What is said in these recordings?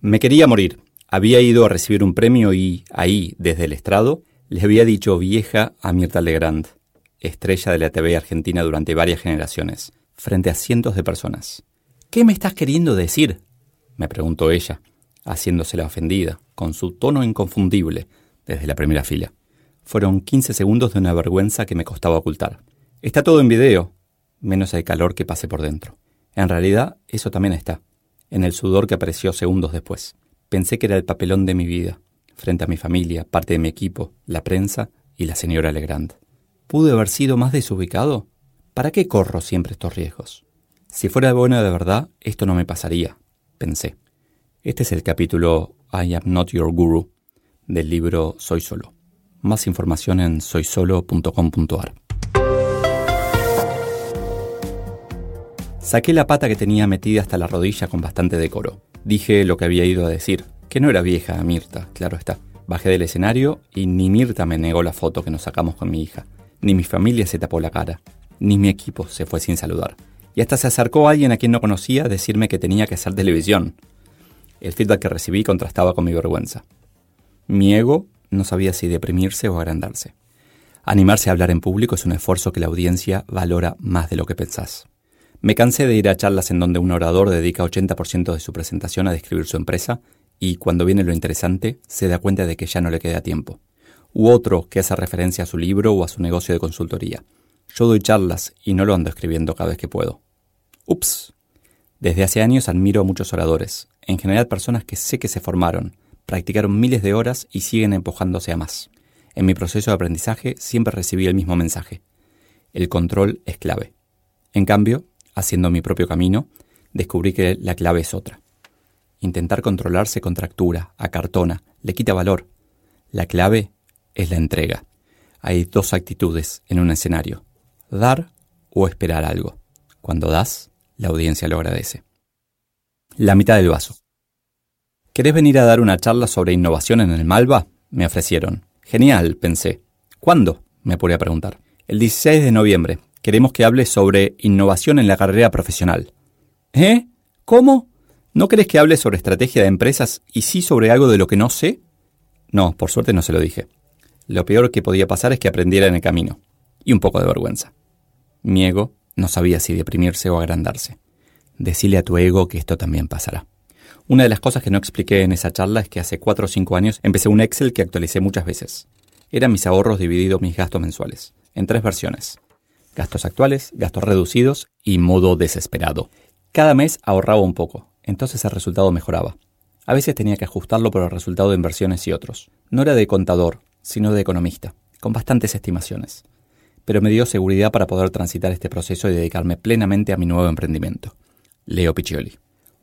Me quería morir. Había ido a recibir un premio y, ahí, desde el estrado, le había dicho vieja a Mirta Legrand, estrella de la TV argentina durante varias generaciones, frente a cientos de personas. ¿Qué me estás queriendo decir? me preguntó ella, haciéndose la ofendida, con su tono inconfundible, desde la primera fila. Fueron 15 segundos de una vergüenza que me costaba ocultar. Está todo en video, menos el calor que pase por dentro. En realidad, eso también está, en el sudor que apareció segundos después. Pensé que era el papelón de mi vida, frente a mi familia, parte de mi equipo, la prensa y la señora Legrand. ¿Pude haber sido más desubicado? ¿Para qué corro siempre estos riesgos? Si fuera bueno de verdad, esto no me pasaría, pensé. Este es el capítulo I am not your guru del libro Soy Solo. Más información en soysolo.com.ar. Saqué la pata que tenía metida hasta la rodilla con bastante decoro. Dije lo que había ido a decir, que no era vieja Mirta, claro está. Bajé del escenario y ni Mirta me negó la foto que nos sacamos con mi hija, ni mi familia se tapó la cara, ni mi equipo se fue sin saludar. Y hasta se acercó alguien a quien no conocía a decirme que tenía que hacer televisión. El feedback que recibí contrastaba con mi vergüenza. Mi ego no sabía si deprimirse o agrandarse. Animarse a hablar en público es un esfuerzo que la audiencia valora más de lo que pensás. Me cansé de ir a charlas en donde un orador dedica 80% de su presentación a describir su empresa y cuando viene lo interesante se da cuenta de que ya no le queda tiempo. U otro que hace referencia a su libro o a su negocio de consultoría. Yo doy charlas y no lo ando escribiendo cada vez que puedo. Ups. Desde hace años admiro a muchos oradores, en general personas que sé que se formaron, practicaron miles de horas y siguen empujándose a más. En mi proceso de aprendizaje siempre recibí el mismo mensaje. El control es clave. En cambio, haciendo mi propio camino, descubrí que la clave es otra. Intentar controlarse contractura, acartona, le quita valor. La clave es la entrega. Hay dos actitudes en un escenario, dar o esperar algo. Cuando das, la audiencia lo agradece. La mitad del vaso. ¿Querés venir a dar una charla sobre innovación en el Malva? Me ofrecieron. Genial, pensé. ¿Cuándo? me apuré a preguntar. El 16 de noviembre. Queremos que hables sobre innovación en la carrera profesional. ¿Eh? ¿Cómo? ¿No querés que hable sobre estrategia de empresas y sí sobre algo de lo que no sé? No, por suerte no se lo dije. Lo peor que podía pasar es que aprendiera en el camino. Y un poco de vergüenza. Mi ego no sabía si deprimirse o agrandarse. Decile a tu ego que esto también pasará. Una de las cosas que no expliqué en esa charla es que hace 4 o 5 años empecé un Excel que actualicé muchas veces. Eran mis ahorros divididos mis gastos mensuales, en tres versiones. Gastos actuales, gastos reducidos y modo desesperado. Cada mes ahorraba un poco, entonces el resultado mejoraba. A veces tenía que ajustarlo por el resultado de inversiones y otros. No era de contador, sino de economista, con bastantes estimaciones. Pero me dio seguridad para poder transitar este proceso y dedicarme plenamente a mi nuevo emprendimiento. Leo Piccioli.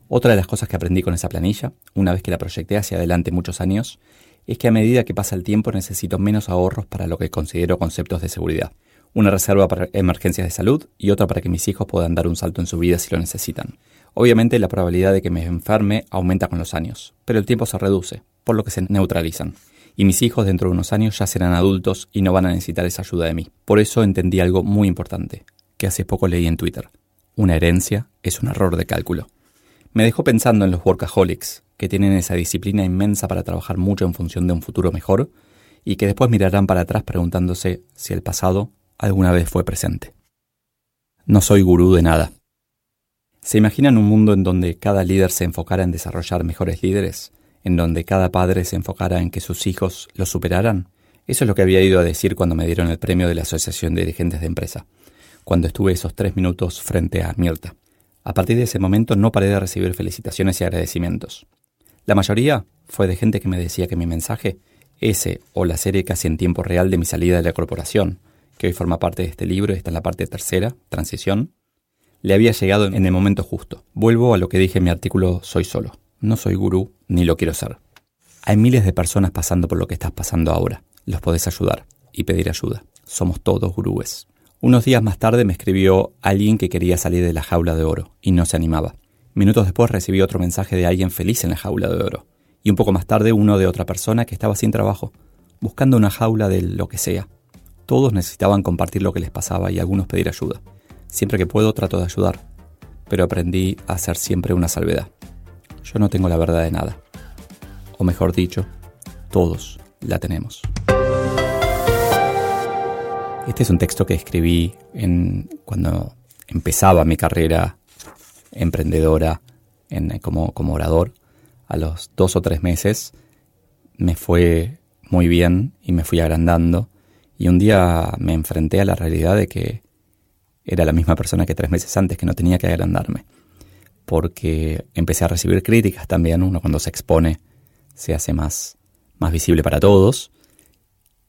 Otra de las cosas que aprendí con esa planilla, una vez que la proyecté hacia adelante muchos años, es que a medida que pasa el tiempo necesito menos ahorros para lo que considero conceptos de seguridad. Una reserva para emergencias de salud y otra para que mis hijos puedan dar un salto en su vida si lo necesitan. Obviamente la probabilidad de que me enferme aumenta con los años, pero el tiempo se reduce, por lo que se neutralizan. Y mis hijos dentro de unos años ya serán adultos y no van a necesitar esa ayuda de mí. Por eso entendí algo muy importante, que hace poco leí en Twitter. Una herencia es un error de cálculo. Me dejó pensando en los workaholics, que tienen esa disciplina inmensa para trabajar mucho en función de un futuro mejor, y que después mirarán para atrás preguntándose si el pasado alguna vez fue presente. No soy gurú de nada. ¿Se imaginan un mundo en donde cada líder se enfocara en desarrollar mejores líderes? ¿En donde cada padre se enfocara en que sus hijos los superaran? Eso es lo que había ido a decir cuando me dieron el premio de la Asociación de Dirigentes de Empresa, cuando estuve esos tres minutos frente a Mirta. A partir de ese momento no paré de recibir felicitaciones y agradecimientos. La mayoría fue de gente que me decía que mi mensaje, ese o la serie casi en tiempo real de mi salida de la corporación, que hoy forma parte de este libro y está en la parte tercera, transición, le había llegado en el momento justo. Vuelvo a lo que dije en mi artículo Soy solo. no soy gurú ni lo quiero ser. Hay miles de personas pasando por lo que estás pasando ahora. Los podés ayudar y pedir ayuda. Somos todos gurúes. Unos días más tarde me escribió alguien que quería salir de la jaula de oro y no se animaba. Minutos después recibí otro mensaje de alguien feliz en la jaula de oro. Y un poco más tarde uno de otra persona que estaba sin trabajo, buscando una jaula de lo que sea. Todos necesitaban compartir lo que les pasaba y algunos pedir ayuda. Siempre que puedo trato de ayudar, pero aprendí a hacer siempre una salvedad. Yo no tengo la verdad de nada. O mejor dicho, todos la tenemos. Este es un texto que escribí en, cuando empezaba mi carrera emprendedora en, como, como orador, a los dos o tres meses me fue muy bien y me fui agrandando. Y un día me enfrenté a la realidad de que era la misma persona que tres meses antes, que no tenía que agrandarme. Porque empecé a recibir críticas también. Uno cuando se expone se hace más, más visible para todos.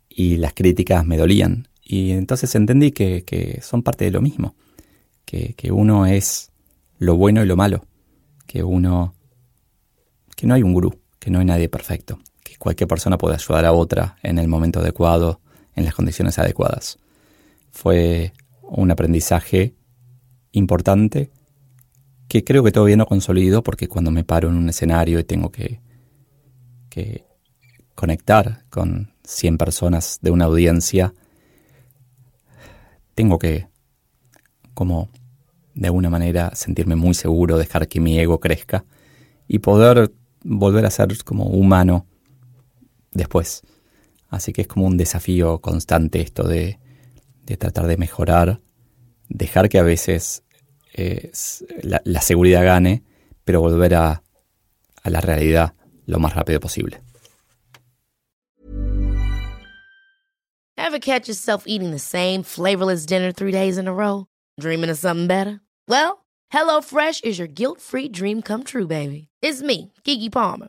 Y las críticas me dolían. Y entonces entendí que, que son parte de lo mismo. Que, que uno es lo bueno y lo malo, que uno, que no hay un gurú, que no hay nadie perfecto, que cualquier persona puede ayudar a otra en el momento adecuado, en las condiciones adecuadas. Fue un aprendizaje importante que creo que todavía no consolido porque cuando me paro en un escenario y tengo que, que conectar con 100 personas de una audiencia, tengo que como de alguna manera sentirme muy seguro, dejar que mi ego crezca y poder volver a ser como humano después. Así que es como un desafío constante esto de, tratar de mejorar, dejar que a veces eh, la, seguridad gane, pero volver a, a la realidad lo más rápido posible. Ever catch yourself eating the same flavorless dinner three days in a row? Dreaming of something better? Well, HelloFresh is your guilt-free dream come true, baby. It's me, Kiki Palmer.